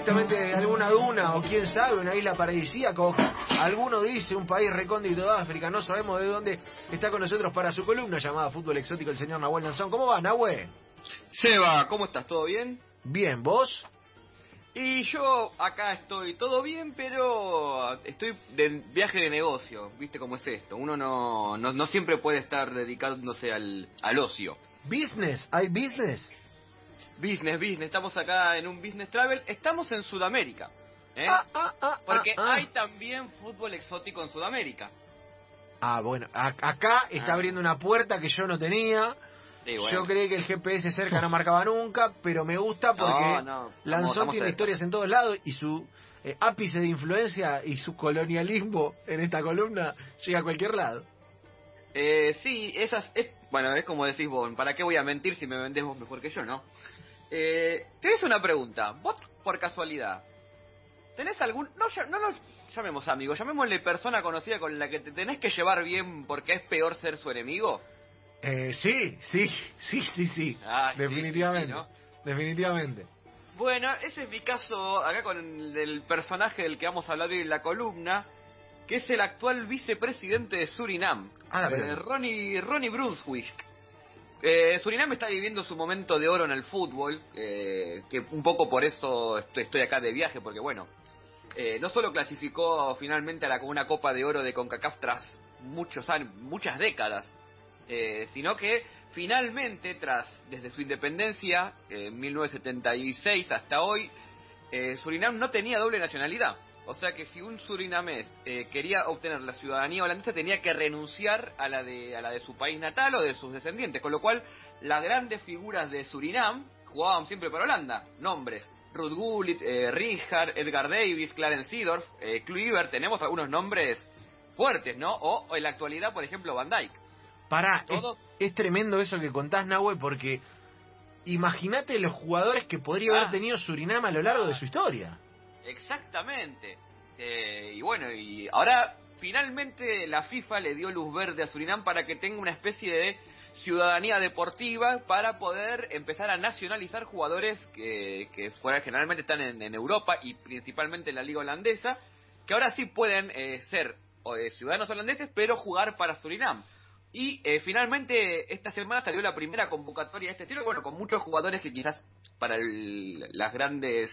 directamente de alguna duna o quién sabe, una isla paradisíaca o alguno dice un país recóndito de África, no sabemos de dónde está con nosotros para su columna llamada Fútbol Exótico el señor Nahuel Nanzón. ¿Cómo va, Nahuel? Seba, ¿cómo estás? ¿Todo bien? Bien, ¿vos? Y yo acá estoy todo bien, pero estoy de viaje de negocio, ¿viste cómo es esto? Uno no, no, no siempre puede estar dedicándose al, al ocio. ¿Business? ¿Hay business? Business, business, estamos acá en un business travel, estamos en Sudamérica. ¿eh? Ah, ah, ah, Porque hay también fútbol exótico en Sudamérica. Ah, bueno, acá está abriendo una puerta que yo no tenía. Sí, bueno. Yo creí que el GPS cerca no marcaba nunca, pero me gusta porque No, Lanzón tiene historias en todos lados y su eh, ápice de influencia y su colonialismo en esta columna llega a cualquier lado. Eh, sí, esas, es, bueno, es como decís vos, ¿para qué voy a mentir si me vendés vos mejor que yo, no? Eh, te hice una pregunta, vos por casualidad, ¿tenés algún, no, no nos llamemos amigos, llamémosle persona conocida con la que te tenés que llevar bien porque es peor ser su enemigo? Eh, sí, sí, sí, sí, sí. Ah, definitivamente. sí, ¿no? Definitivamente. Bueno, ese es mi caso acá con el, del personaje del que vamos a hablar hoy en la columna, que es el actual vicepresidente de Surinam, Ah, eh. Ronnie, Ronnie Brunswick. Eh, Surinam está viviendo su momento de oro en el fútbol, eh, que un poco por eso estoy, estoy acá de viaje, porque bueno, eh, no solo clasificó finalmente a la, una Copa de Oro de CONCACAF tras muchos años, muchas décadas, eh, sino que finalmente, tras desde su independencia, eh, en 1976 hasta hoy, Surinam no tenía doble nacionalidad. O sea que si un surinamés eh, quería obtener la ciudadanía holandesa tenía que renunciar a la de a la de su país natal o de sus descendientes, con lo cual las grandes figuras de Surinam jugaban siempre para Holanda. Nombres: Ruud Gullit, eh, Richard, Edgar Davis, Clarence Seedorf, eh, Kluivert. Tenemos algunos nombres fuertes, ¿no? O, o en la actualidad, por ejemplo, Van Dijk. Pará, es, Todo- es tremendo eso que contás, Nahue, porque imagínate los jugadores que podría haber Ah. tenido Surinam a lo largo de Ah. su historia. Exactamente. Eh, y bueno, y ahora finalmente la FIFA le dio luz verde a Surinam para que tenga una especie de ciudadanía deportiva para poder empezar a nacionalizar jugadores que, que fuera, generalmente están en, en Europa y principalmente en la liga holandesa, que ahora sí pueden eh, ser eh, ciudadanos holandeses pero jugar para Surinam. Y eh, finalmente esta semana salió la primera convocatoria de este estilo, bueno, con muchos jugadores que quizás para el- las grandes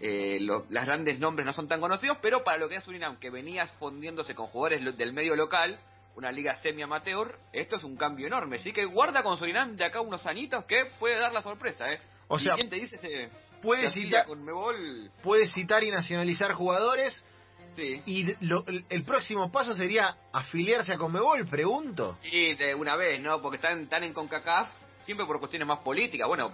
eh, lo- las grandes nombres no son tan conocidos, pero para lo que es Surinam, que venía fundiéndose con jugadores del medio local, una liga semi-amateur, esto es un cambio enorme. Así que guarda con Surinam de acá unos añitos que puede dar la sorpresa, ¿eh? O ¿Y sea, quién te dice ese, puede citar- con Mebol? Puede citar y nacionalizar jugadores Sí. y lo- el próximo paso sería afiliarse a Conmebol, pregunto. Y de una vez, ¿no? Porque están, están en CONCACAF, siempre por cuestiones más políticas. Bueno,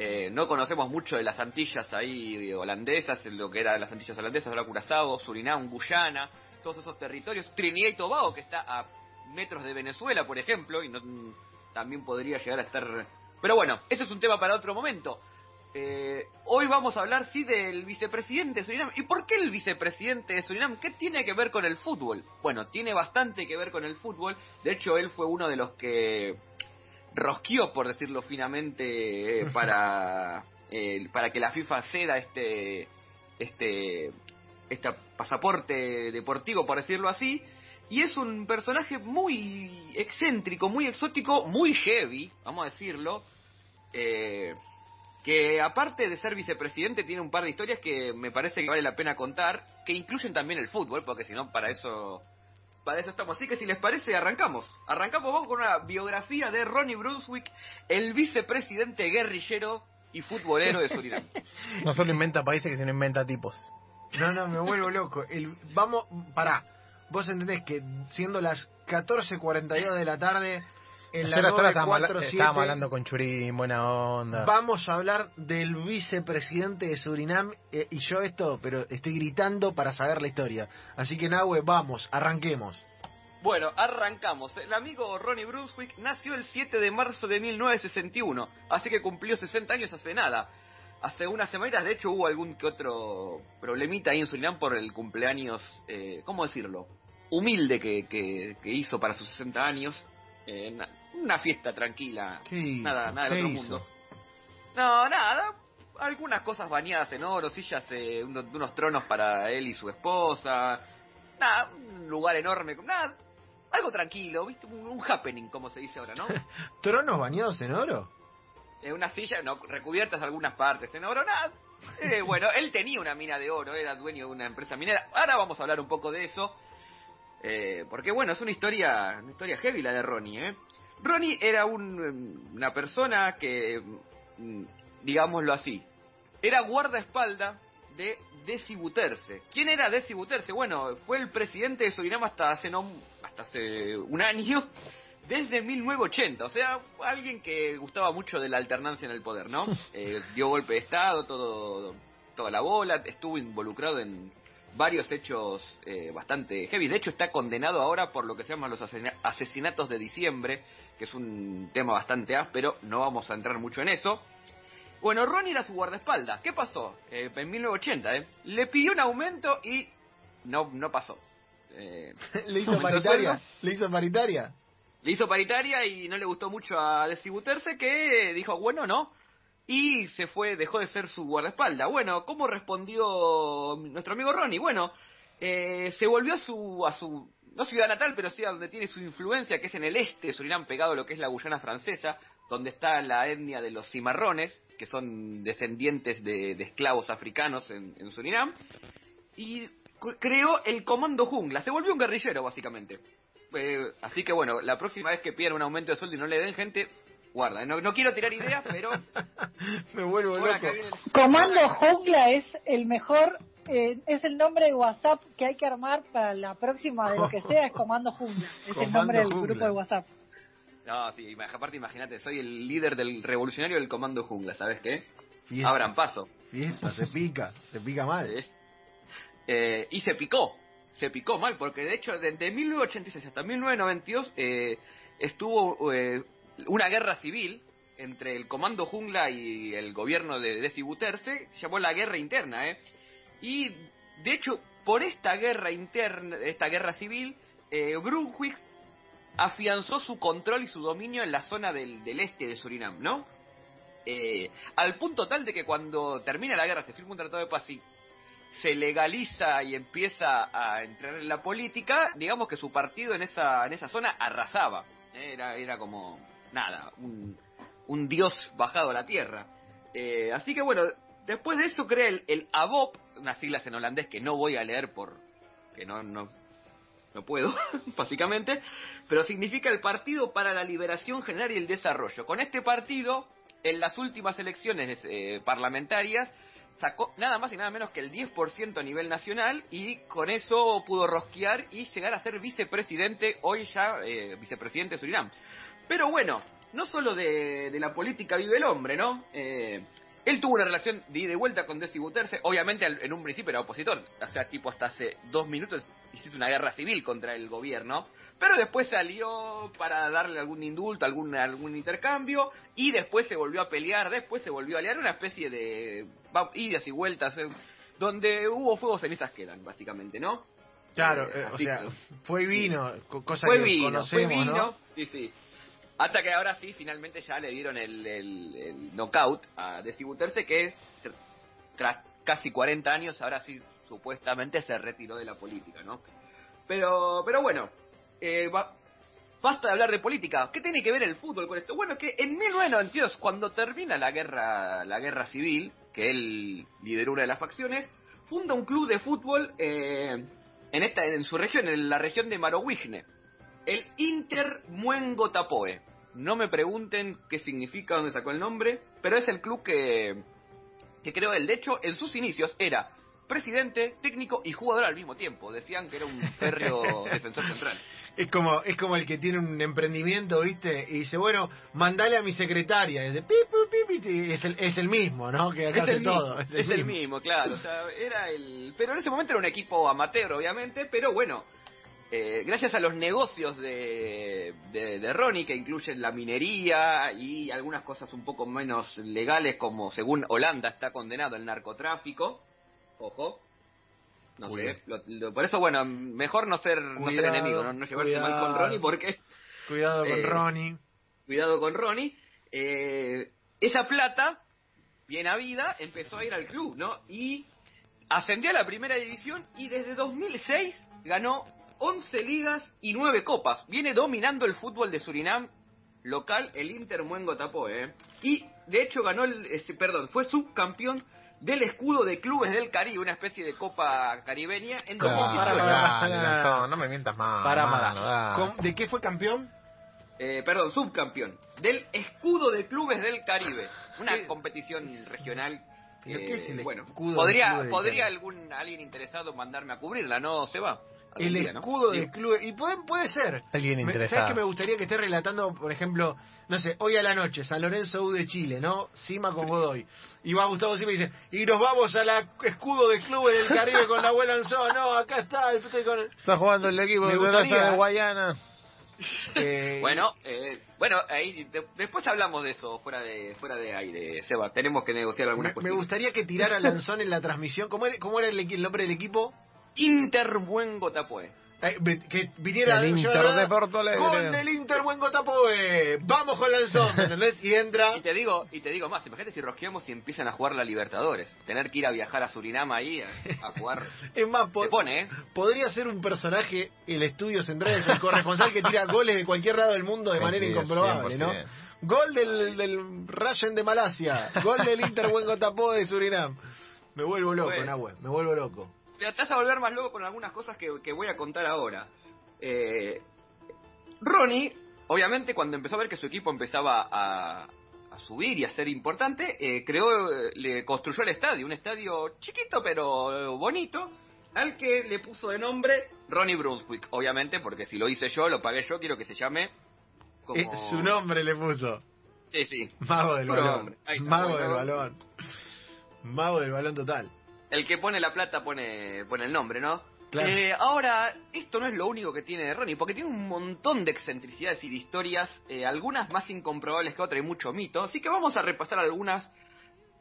eh, no conocemos mucho de las Antillas ahí holandesas, lo que era las Antillas holandesas, ahora Curazao, Surinam, Guyana, todos esos territorios. Trinidad y Tobago, que está a metros de Venezuela, por ejemplo, y no, también podría llegar a estar... Pero bueno, eso es un tema para otro momento. Eh, hoy vamos a hablar, sí, del vicepresidente de Surinam. ¿Y por qué el vicepresidente de Surinam? ¿Qué tiene que ver con el fútbol? Bueno, tiene bastante que ver con el fútbol. De hecho, él fue uno de los que rosqueó, por decirlo finamente, eh, para, eh, para que la FIFA ceda este, este, este pasaporte deportivo, por decirlo así. Y es un personaje muy excéntrico, muy exótico, muy heavy, vamos a decirlo. Eh, que aparte de ser vicepresidente tiene un par de historias que me parece que vale la pena contar, que incluyen también el fútbol, porque si no, para eso para eso estamos. Así que si les parece, arrancamos. Arrancamos vamos con una biografía de Ronnie Brunswick, el vicepresidente guerrillero y futbolero de Surinam. No solo inventa países, que sino inventa tipos. No, no, me vuelvo loco. El, vamos, pará. Vos entendés que siendo las 14.42 de la tarde, en la Ayer hasta ahora estábamos, habla- 947, estábamos hablando con Churín, buena onda. vamos a hablar del vicepresidente de Surinam. eh, y yo esto, pero estoy gritando para saber la historia. Así que, Nahue, vamos, arranquemos. Bueno, arrancamos. El amigo Ronnie Brunswick nació el 7 de marzo de 1961, así que cumplió 60 años hace nada. Hace unas semanitas, de hecho, hubo algún que otro problemita ahí en Surinam por el cumpleaños, eh, ¿cómo decirlo? Humilde que, que, que hizo para sus 60 años. Eh, na- una fiesta tranquila, nada, nada ¿Qué del otro hizo? mundo. No, nada. algunas cosas bañadas en oro, sillas, eh, unos, unos tronos para él y su esposa, nada, un lugar enorme, nada, algo tranquilo, ¿viste? Un, un happening, como se dice ahora, ¿no? ¿Tronos bañados en oro? Eh, una silla, no, recubiertas algunas partes en oro, nada. Eh, bueno, él tenía una mina de oro, era dueño de una empresa minera. Ahora vamos a hablar un poco de eso. Eh, porque bueno, es una historia, una historia heavy la de Ronnie, ¿eh? Ronnie era un, una persona que, mm, digámoslo así, era guardaespalda de Desi Bouterse. ¿Quién era Desi Bouterse? Bueno, fue el presidente de Surinam hasta hace, no, hasta hace un año, desde 1980. O sea, alguien que gustaba mucho de la alternancia en el poder, ¿no? Eh, dio golpe de Estado, todo, toda la bola, estuvo involucrado en varios hechos eh, bastante heavy. De hecho, está condenado ahora por lo que se llaman los asesina- asesinatos de diciembre, que es un tema bastante áspero, no vamos a entrar mucho en eso. Bueno, Ronnie era su guardaespaldas. ¿Qué pasó? Eh, en 1980, ¿eh? Le pidió un aumento y no, no pasó. Eh, ¿Le hizo ¿Aumentó paritaria? ¿Le hizo paritaria? le hizo paritaria y no le gustó mucho a Desibuterse que dijo, bueno, no. Y se fue, dejó de ser su guardaespaldas. Bueno, ¿cómo respondió nuestro amigo Ronnie? Bueno, eh, se volvió a su, a su, no ciudad natal, pero sí a donde tiene su influencia, que es en el este Surinam, pegado a lo que es la Guyana francesa, donde está la etnia de los cimarrones, que son descendientes de, esclavos africanos en, Surinam. Y creó el Comando Jungla. Se volvió un guerrillero, básicamente. Eh, así que bueno, la próxima vez que pidan un aumento de sueldo y no le den gente, guarda. No, no quiero tirar ideas, pero Me vuelvo loco. el- Comando Jungla es el mejor, eh, es el nombre de WhatsApp que hay que armar para la próxima de lo que sea, es Comando Jungla. Es el nombre del Jungla. grupo de WhatsApp. No, sí, aparte imagínate, soy el líder del revolucionario del Comando Jungla, ¿sabes qué? Fiesta, Abran paso. fiesta, se pica, se pica mal. Eh, y se picó, se picó mal, porque de hecho desde 1986 hasta 1992 eh, estuvo eh, una guerra civil entre el Comando Jungla y el gobierno de Desi Bouterse, se llamó la guerra interna, ¿eh? Y de hecho, por esta guerra interna, esta guerra civil, eh, afianzó su control y su dominio en la zona del, del este de Surinam, ¿no? Eh, al punto tal de que cuando termina la guerra se firma un tratado de paz y se legaliza y empieza a entrar en la política, digamos que su partido en esa, en esa zona arrasaba. Eh, Era, era como, nada, un, un dios bajado a la tierra. Eh, así que bueno, después de eso crea el, el ABOP, unas siglas en holandés que no voy a leer por que no, no, no puedo, básicamente, pero significa el Partido para la Liberación General y el Desarrollo. Con este partido, en las últimas elecciones eh, parlamentarias, sacó nada más y nada menos que el 10% a nivel nacional y con eso pudo rosquear y llegar a ser vicepresidente, hoy ya eh, vicepresidente de Surinam. Pero bueno, no solo de, de la política vive el hombre, ¿no? Eh, él tuvo una relación de ida y vuelta con Desi Bouterse, obviamente en un principio era opositor, o sea, tipo hasta hace dos minutos hiciste una guerra civil contra el gobierno, pero después salió para darle algún indulto, algún, algún intercambio, y después se volvió a pelear, después se volvió a aliar, una especie de idas y vueltas, eh, donde hubo fuego, cenizas quedan, básicamente, ¿no? Claro, Eh, eh, o sea, fue vino, co- cosa fue que vino, fue conocemos, vino, ¿no? sí, sí. Hasta que ahora sí, finalmente ya le dieron el, el, el knockout a Desi Bouterse, que es, tr- tras casi 40 años, ahora sí, supuestamente se retiró de la política, ¿no? Pero, pero bueno, eh, ba- basta de hablar de política. ¿Qué tiene que ver el fútbol con esto? Bueno, que en 1992, cuando termina la guerra, la guerra civil, que él lideró una de las facciones, funda un club de fútbol eh, en esta, en su región, en la región de Marowijne, el Inter Muengo Tapoe. No me pregunten qué significa, dónde sacó el nombre, pero es el club que, que creó él. De hecho, en sus inicios era presidente, técnico y jugador al mismo tiempo. Decían que era un férreo defensor central. Es como, es como el que tiene un emprendimiento, ¿viste? Y dice, bueno, mandale a mi secretaria. Y dice, pi, pi, pi, es el, es el mismo, ¿no? Que acá Es hace el, todo. es el mismo, claro. O sea, era el... Pero en ese momento era un equipo amateur, obviamente, pero bueno, eh, gracias a los negocios de, de, de Ronnie, que incluyen la minería y algunas cosas un poco menos legales, como según Holanda está condenado el narcotráfico, ojo, no sé, lo- lo- por eso, bueno, mejor no ser, no ser enemigo, no, no llevarse mal con. Ronnie, porque Cuidado con Eh, Ronnie. cuidado con Ronnie, eh, esa plata bien a vida, empezó a ir al club, ¿no? Y ascendió a la primera división y desde 2006 ganó 11 ligas y 9 copas. Viene dominando el fútbol de Surinam local, el Inter Muengo tapó, ¿eh? Y de hecho ganó el, este, perdón, fue subcampeón del escudo de clubes del Caribe, una especie de copa caribeña en Claro, 2018. para, para, dale, para. Lanzón, no me mientas más. Para. ¿Con- ¿De qué fue campeón? Eh, perdón, subcampeón del escudo de clubes del Caribe, una ¿Qué? competición regional. ¿Pero que, qué es el bueno, escudo podría, podría algún alguien interesado mandarme a cubrirla, ¿no se va? El día, ¿no? escudo del club. Y puede, puede ser. Alguien Me- interesado. ¿Sabes que me gustaría que esté relatando, por ejemplo, no sé, hoy a la noche, San Lorenzo U de Chile, ¿no? Cima con Godoy. Y va Gustavo Cima y dice, y nos vamos a la escudo de clubes del Caribe con la abuela Anzón. No, acá está, estoy con el... Está jugando el equipo Me de gustaría- Plaza de Guayana. Eh, Bueno, eh, bueno, ahí de- después hablamos de eso fuera de fuera de aire, Seba. Tenemos que negociar me, algunas me cuestiones. gustaría que tirara Lanzón en la transmisión. ¿Cómo era, cómo era el nombre del equipo? Inter Buen Gotapoe. Eh, que viniera El Inter de Porto Alegre. Gol del Inter, buen Gotapoe. Vamos con Lanzón, ¿me ¿entendés? Y entra. Y te digo, y te digo más, imagínate si rosqueamos y empiezan a jugar la Libertadores. Tener que ir a viajar a Surinam ahí a, a jugar. Es más, po- Te pone, ¿eh? podría ser un personaje el estudio central, el corresponsal que tira goles de cualquier lado del mundo de manera sí, incomprobable, ¿no? 100%. Gol del, del Rayen de Malasia, gol del Inter Buen Gotapoe de Surinam. Me vuelvo loco. Nahue, me vuelvo loco. Te vas a volver más loco con algunas cosas que, que voy a contar ahora. Eh, Ronnie, obviamente, cuando empezó a ver que su equipo empezaba a, a subir y a ser importante, eh, creó, le construyó el estadio, un estadio chiquito pero bonito, al que le puso de nombre Ronnie Brunswick, obviamente, porque si lo hice yo, lo pagué yo, quiero que se llame como... Eh, su nombre le puso. Sí, sí. Mago del Su balón. está, Mago del balón. Mago del balón total. El que pone la plata pone, pone el nombre, ¿no? Claro. Eh, ahora, esto no es lo único que tiene Ronnie, porque tiene un montón de excentricidades y de historias, eh, algunas más incomprobables que otras y mucho mito. Así que vamos a repasar algunas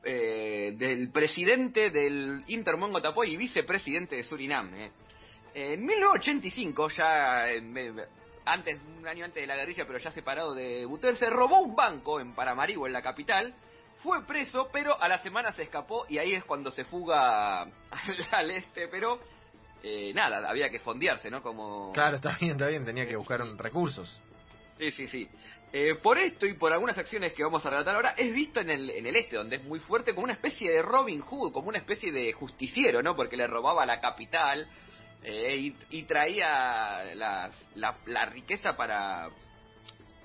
eh, del presidente del Intermongo Tapoy y vicepresidente de Surinam. eh. En 1985, ya eh, antes, un año antes de la guerrilla, pero ya separado de Buter, se robó un banco en Paramaribo, en la capital. Fue preso, pero a la semana se escapó y ahí es cuando se fuga al, al este, pero eh, nada, había que fondearse, ¿no? Como... Claro, está bien, está bien, tenía que buscar recursos. Sí, sí, sí. Eh, por esto y por algunas acciones que vamos a relatar ahora, es visto en el, en el este, donde es muy fuerte, como una especie de Robin Hood, como una especie de justiciero, ¿no? Porque le robaba la capital eh, y, y traía las- la, la riqueza para,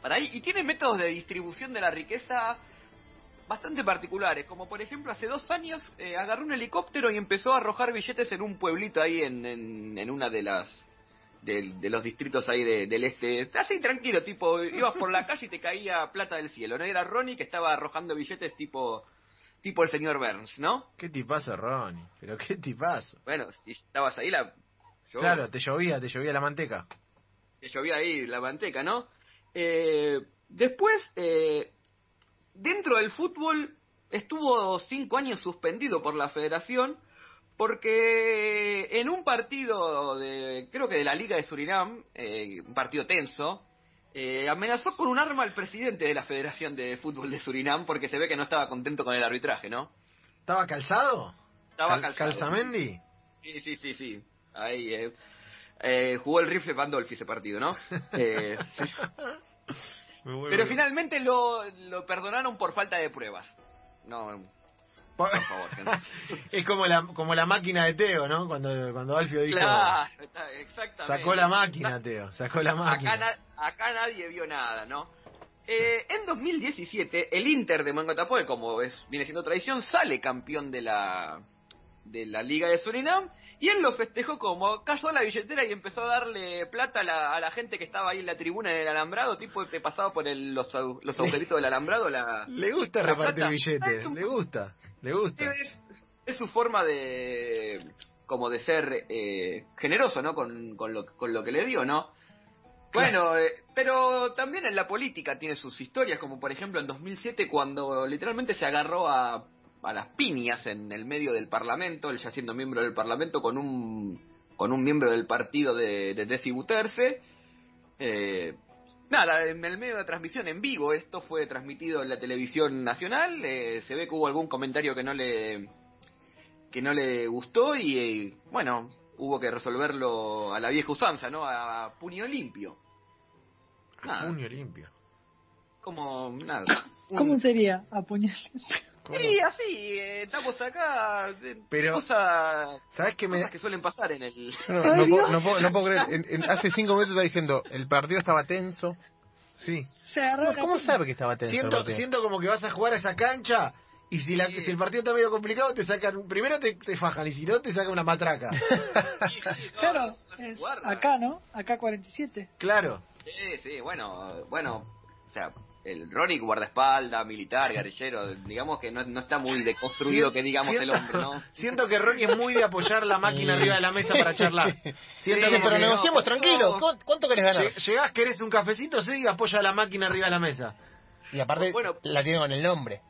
para ahí. Y tiene métodos de distribución de la riqueza bastante particulares, como por ejemplo hace dos años eh, agarró un helicóptero y empezó a arrojar billetes en un pueblito ahí en, en, en una de las de, los distritos ahí de- del este, así tranquilo, tipo, ibas por la calle y te caía plata del cielo, ¿no? Era Ronnie que estaba arrojando billetes tipo, tipo el señor Burns, ¿no? Qué tipazo, Ronnie. Pero qué tipazo. Bueno, si estabas ahí, la, yo- Claro, te llovía, te llovía la manteca. que llovía ahí la manteca, ¿no? Eh, después, eh, dentro del fútbol, estuvo cinco años suspendido por la federación porque en un partido de, creo que de la Liga de Surinam, eh, un partido tenso, eh, amenazó con un arma al presidente de la Federación de Fútbol de Surinam porque se ve que no estaba contento con el arbitraje, ¿no? ¿Estaba calzado? Estaba Cal- calzado. ¿Calzamendi? Sí, sí, sí, sí. Ahí, eh, eh, jugó el rifle Pandolfi ese partido, ¿no? Eh, sí. Pero finalmente lo, lo perdonaron por falta de pruebas. No, Po- por favor, gente. es como la, como la máquina de Teo, ¿no? Cuando, cuando Alfio dijo... Claro, exactamente. Sacó la máquina, Teo. Sacó la Acá, máquina. na- acá nadie vio nada, ¿no? Eh, en 2017, el Inter de Mangotapoe, como es, viene siendo tradición, sale campeón de la, de la Liga de Surinam y él lo festejó como cayó a la billetera y empezó a darle plata a la, a la gente que estaba ahí en la tribuna del alambrado, tipo que pasaba por el- los, los agujeritos del alambrado. La, Le gusta La repartir billetes. Es un- Le gusta. Le gusta. es, es su forma de como de ser eh, generoso, ¿no? Con, con, lo, con lo que le dio, ¿no? Bueno, eh, pero también en la política tiene sus historias, como por ejemplo en 2007 cuando literalmente se agarró a, a las piñas en el medio del Parlamento, él ya siendo miembro del Parlamento con un con un miembro del partido de, de Desi Buterse. Eh, nada, en el medio de transmisión en vivo, esto fue transmitido en la televisión nacional, eh, se ve que hubo algún comentario que no le que no le gustó y eh, bueno, hubo que resolverlo a la vieja usanza, ¿no? A puño limpio. Nada, Puño limpio. como nada. un- ¿Cómo sería apuñalar? ¿Cómo? Sí, así, eh, estamos acá, eh, Pero- cosas, ¿Sabes qué me cosas que suelen pasar en el... No, no, puedo, no, puedo, no puedo creer. En- en- hace cinco minutos está diciendo, el partido estaba tenso. Sí. Se agarró ¿Cómo, sabe que estaba tenso? Siento, siento como que vas a jugar a esa cancha y si, la, Sí. si el partido está medio complicado te sacan, primero te, te fajan y si no te sacan una matraca. Claro, es acá, ¿no? Acá 47. claro. Sí, sí, bueno, bueno, o sea, el Ronnie guardaespaldas, militar, guerrillero, digamos que no, no está muy deconstruido que digamos el hombre, ¿no? Siento que Ronnie es muy de apoyar la máquina Sí. arriba de la mesa para charlar. Siento Sí, pero no, tranquilo. no. ¿Cu- ¿Cuánto querés ganar? Lle- Llegás, querés un cafecito, sí, y apoya la máquina arriba de la mesa. Y aparte, Bueno. la tiene con el nombre.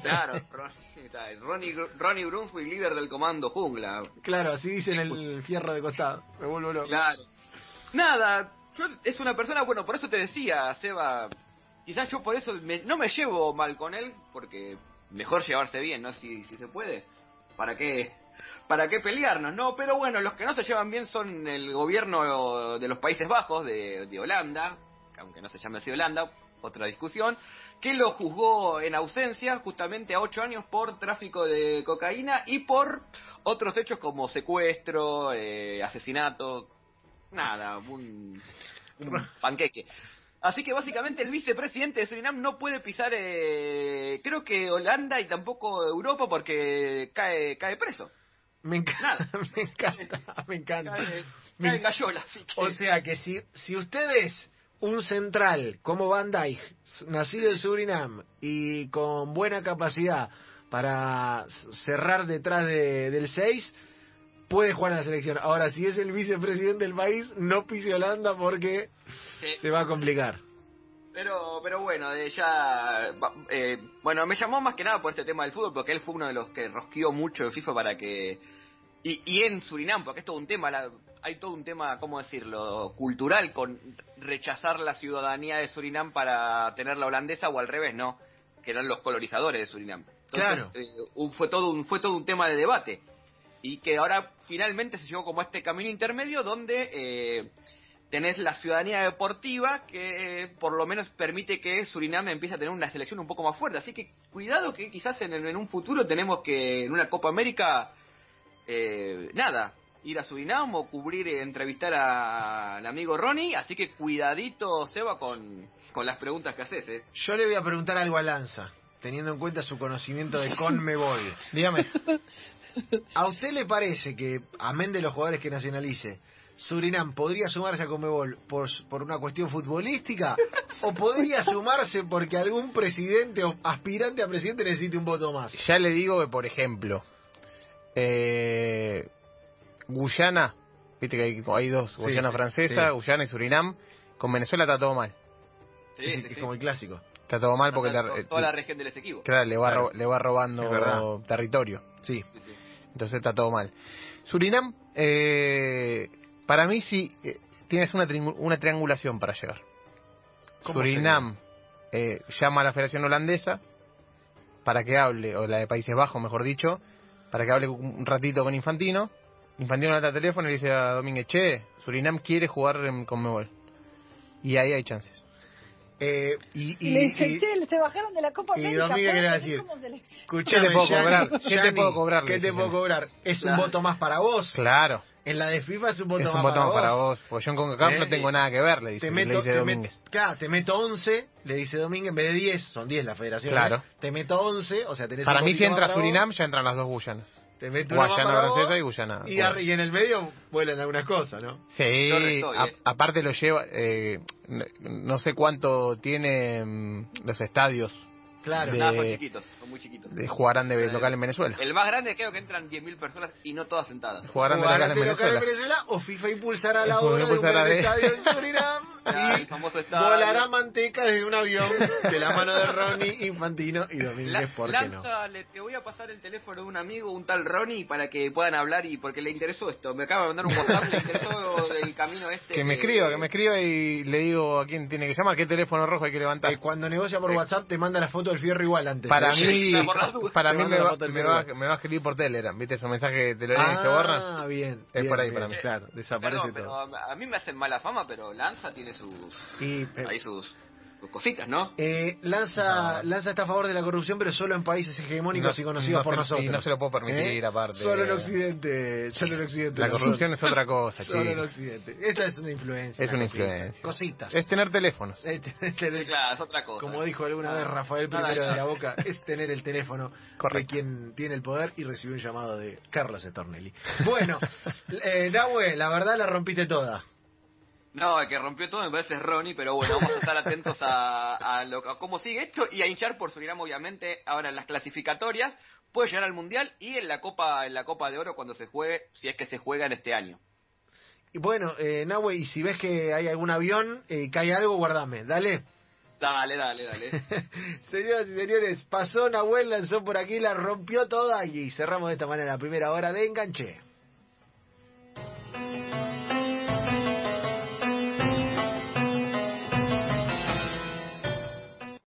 Claro, Ronnie, está, Ronnie, Ronnie Brunswick, líder del comando jungla. Claro, así dicen el fierro de costado. Me vuelvo loco. Claro. Nada, yo, es una persona, bueno, por eso te decía, Seba, quizás yo por eso me- no me llevo mal con él, porque mejor llevarse bien, ¿no? Si, si se puede. ¿Para qué? ¿Para qué pelearnos? No, pero bueno, los que no se llevan bien son el gobierno de los Países Bajos, de, de Holanda, que aunque no se llame así Holanda, otra discusión, que lo juzgó en ausencia justamente a ocho años por tráfico de cocaína y por otros hechos como secuestro, eh, asesinato, nada, un, un panqueque. Así que básicamente el vicepresidente de Surinam no puede pisar, eh, creo que Holanda y tampoco Europa porque cae cae preso. Me encanta, me encanta, me encanta. Cae, Me- cae gallola. Así que, O sea que si, si usted es un central como Van Dijk, nacido en Surinam y con buena capacidad para cerrar detrás de- del 6, puede jugar en la selección. Ahora, si es el vicepresidente del país, no pise Holanda porque sí. se va a complicar. Pero, pero bueno, eh, ya, eh, bueno, me llamó más que nada por este tema del fútbol, porque él fue uno de los que rosqueó mucho en FIFA para que, y, y en Surinam, porque es todo un tema, la- hay todo un tema, ¿cómo decirlo?, cultural con rechazar la ciudadanía de Surinam para tener la holandesa o al revés, ¿no? Que eran los colonizadores de Surinam. Claro. eh, un- fue todo un, fue todo un tema de debate. Y que ahora finalmente se llegó como a este camino intermedio donde eh, tenés la ciudadanía deportiva que eh, por lo menos permite que Surinam empiece a tener una selección un poco más fuerte. Así que cuidado que quizás en, en un futuro tenemos que en una Copa América, eh, nada, ir a Surinam o cubrir, eh, entrevistar a- al amigo Ronnie. Así que cuidadito, Seba, con, con las preguntas que haces. ¿eh? Yo le voy a preguntar algo a Lanza, teniendo en cuenta su conocimiento de Conmebol. Dígame. ¿A usted le parece que, amén de los jugadores que nacionalice, Surinam podría sumarse a Conmebol por, por una cuestión futbolística? ¿O podría sumarse porque algún presidente o aspirante a presidente necesite un voto más? Ya le digo que, por ejemplo, eh, Guyana, viste que hay, hay dos, Guyana sí, francesa, sí. Guyana y Surinam. Con Venezuela está todo mal. Sí, es sí. como el clásico. Está todo mal porque toda, la- toda la región del Esequibo. claro, le, va Claro. ro- le va robando territorio. Sí. Sí, sí. Entonces está todo mal. Surinam, eh, para mí sí, eh, tienes una, triangu- una triangulación para llegar. ¿Cómo Surinam eh, llama a la Federación Holandesa para que hable, o la de Países Bajos, mejor dicho, para que hable un ratito con Infantino. Infantino le da el teléfono y le dice a Domínguez, che, Surinam quiere jugar en Conmebol. Y ahí hay chances. Eh, y, Y, y, le dice, y- che, se bajaron de la Copa y América. ¿qué le va a ¿puedo venir decir? escuchame, ¿Qué te puedo Gianni, cobrar? ¿Qué te puedo cobrar? ¿Qué Le te puedo cobrar? ¿Es un voto más para vos? Claro, En la de FIFA es un voto es más un voto para más para vos. vos, porque yo en CONCACAF Eh, no tengo nada que ver, le dice, te le meto, dice te Domínguez. met- claro, te meto 11, le dice Domínguez, en vez de 10, son 10 la federación. Claro. ¿eh? Te meto 11, o sea, tenés Para un mí si entra para Surinam vos, ya entran las dos Guyanas. Te meto Guayana francesa y Guyana. Y, bueno. ar- y en el medio vuelan algunas cosas, ¿no? Sí, estoy, a- eh. aparte lo lleva, eh, no sé cuánto tiene mm, los estadios Claro. de- Nada, son chiquitos, son muy chiquitos. de- jugarán de Eh, local en Venezuela. El más grande creo que entran 10.000 personas y no todas sentadas. Jugarán de Jugarán local en de local en Venezuela. Venezuela o FIFA impulsará la obra de un de- estadio en Surinam Ah, y el volará manteca desde un avión de la mano de Ronnie Infantino y Domínguez, ¿por qué no? Lanza, le- te voy a pasar el teléfono de un amigo, un tal Ronnie, para que puedan hablar y porque le interesó esto. Me acaba de mandar un WhatsApp, le interesó del camino este. Que me escriba, que me escriba y le digo a quién tiene que llamar, qué teléfono rojo hay que levantar. Eh, cuando negocia por WhatsApp te manda la foto del fierro igual antes. Para ¿eh? mí, para mí me va, me, va, celular. me va a escribir por Telegram, ¿viste? Esos mensajes que te lo leen y se borran. Ah, bien. Es bien, por ahí bien, para mí. Claro, desaparece Perdón, pero todo. a a mí me hacen mala fama, pero Lanza tiene sus, Y, pero- ahí sus, sus cositas, ¿no? Eh, Lanza, No. Lanza está a favor de la corrupción, pero solo en países hegemónicos No- y conocidos no por se- nosotros. y no se lo puedo permitir, ¿Eh? aparte. Solo en Occidente. Solo en Occidente. La corrupción es otra cosa, Solo en chicos. Occidente. Esta es una influencia. Es una cosita. influencia. Cositas. Es tener teléfonos. Este- este- Sí, claro, es otra cosa. como dijo alguna vez Ah, Rafael nada, I de la Boca, es tener el teléfono Correcto. de quien tiene el poder y recibió un llamado de Carlos Estornelli. Bueno, eh, Nahue, la verdad la rompiste toda. No, el que rompió todo me parece es Ronnie, pero bueno, vamos a estar atentos a, a, lo, a cómo sigue esto y a hinchar por Surinam, obviamente, ahora en las clasificatorias, puede llegar al Mundial y en la Copa en la Copa de Oro cuando se juegue, si es que se juega en este año. Y bueno, eh, Nahue, y si ves que hay algún avión, eh, cae algo, guardame. Dale. Dale, dale, dale. Señoras y señores, pasó Nahuel, lanzó por aquí, la rompió toda y cerramos de esta manera la primera hora de Enganche.